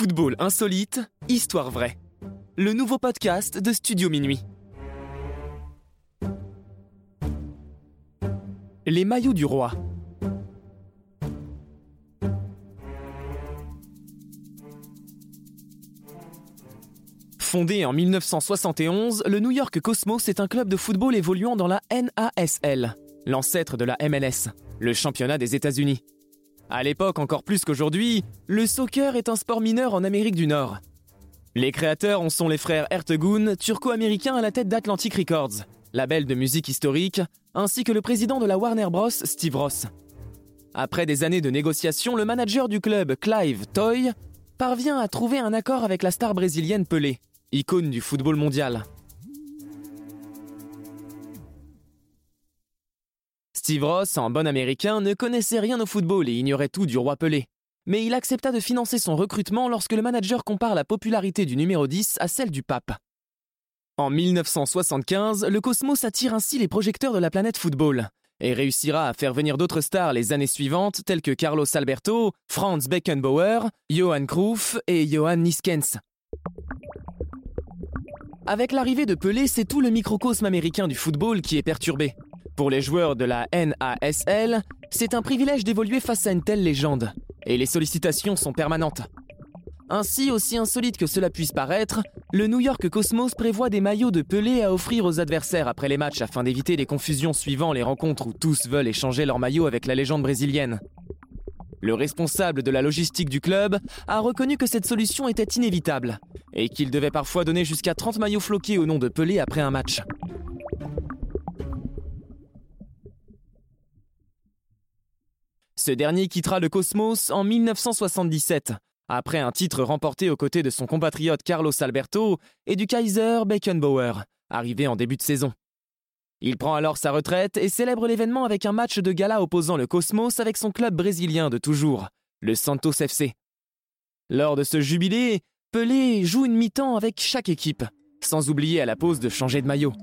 Football insolite, histoire vraie. Le nouveau podcast de Studio Minuit. Les maillots du roi. Fondé en 1971, le New York Cosmos est un club de football évoluant dans la NASL, l'ancêtre de la MLS, le championnat des États-Unis. À l'époque, encore plus qu'aujourd'hui, le soccer est un sport mineur en Amérique du Nord. Les créateurs en sont les frères Ertegun, turco-américains à la tête d'Atlantic Records, label de musique historique, ainsi que le président de la Warner Bros, Steve Ross. Après des années de négociations, le manager du club, Clive Toy, parvient à trouver un accord avec la star brésilienne Pelé, icône du football mondial. Steve Ross, en bon américain, ne connaissait rien au football et ignorait tout du roi Pelé. Mais il accepta de financer son recrutement lorsque le manager compare la popularité du numéro 10 à celle du pape. En 1975, le Cosmos attire ainsi les projecteurs de la planète football et réussira à faire venir d'autres stars les années suivantes telles que Carlos Alberto, Franz Beckenbauer, Johan Cruyff et Johan Niskens. Avec l'arrivée de Pelé, c'est tout le microcosme américain du football qui est perturbé. Pour les joueurs de la NASL, c'est un privilège d'évoluer face à une telle légende, et les sollicitations sont permanentes. Ainsi, aussi insolite que cela puisse paraître, le New York Cosmos prévoit des maillots de Pelé à offrir aux adversaires après les matchs afin d'éviter les confusions suivant les rencontres où tous veulent échanger leur maillot avec la légende brésilienne. Le responsable de la logistique du club a reconnu que cette solution était inévitable et qu'il devait parfois donner jusqu'à 30 maillots floqués au nom de Pelé après un match. Ce dernier quittera le Cosmos en 1977, après un titre remporté aux côtés de son compatriote Carlos Alberto et du Kaiser Beckenbauer, arrivé en début de saison. Il prend alors sa retraite et célèbre l'événement avec un match de gala opposant le Cosmos avec son club brésilien de toujours, le Santos FC. Lors de ce jubilé, Pelé joue une mi-temps avec chaque équipe, sans oublier à la pause de changer de maillot.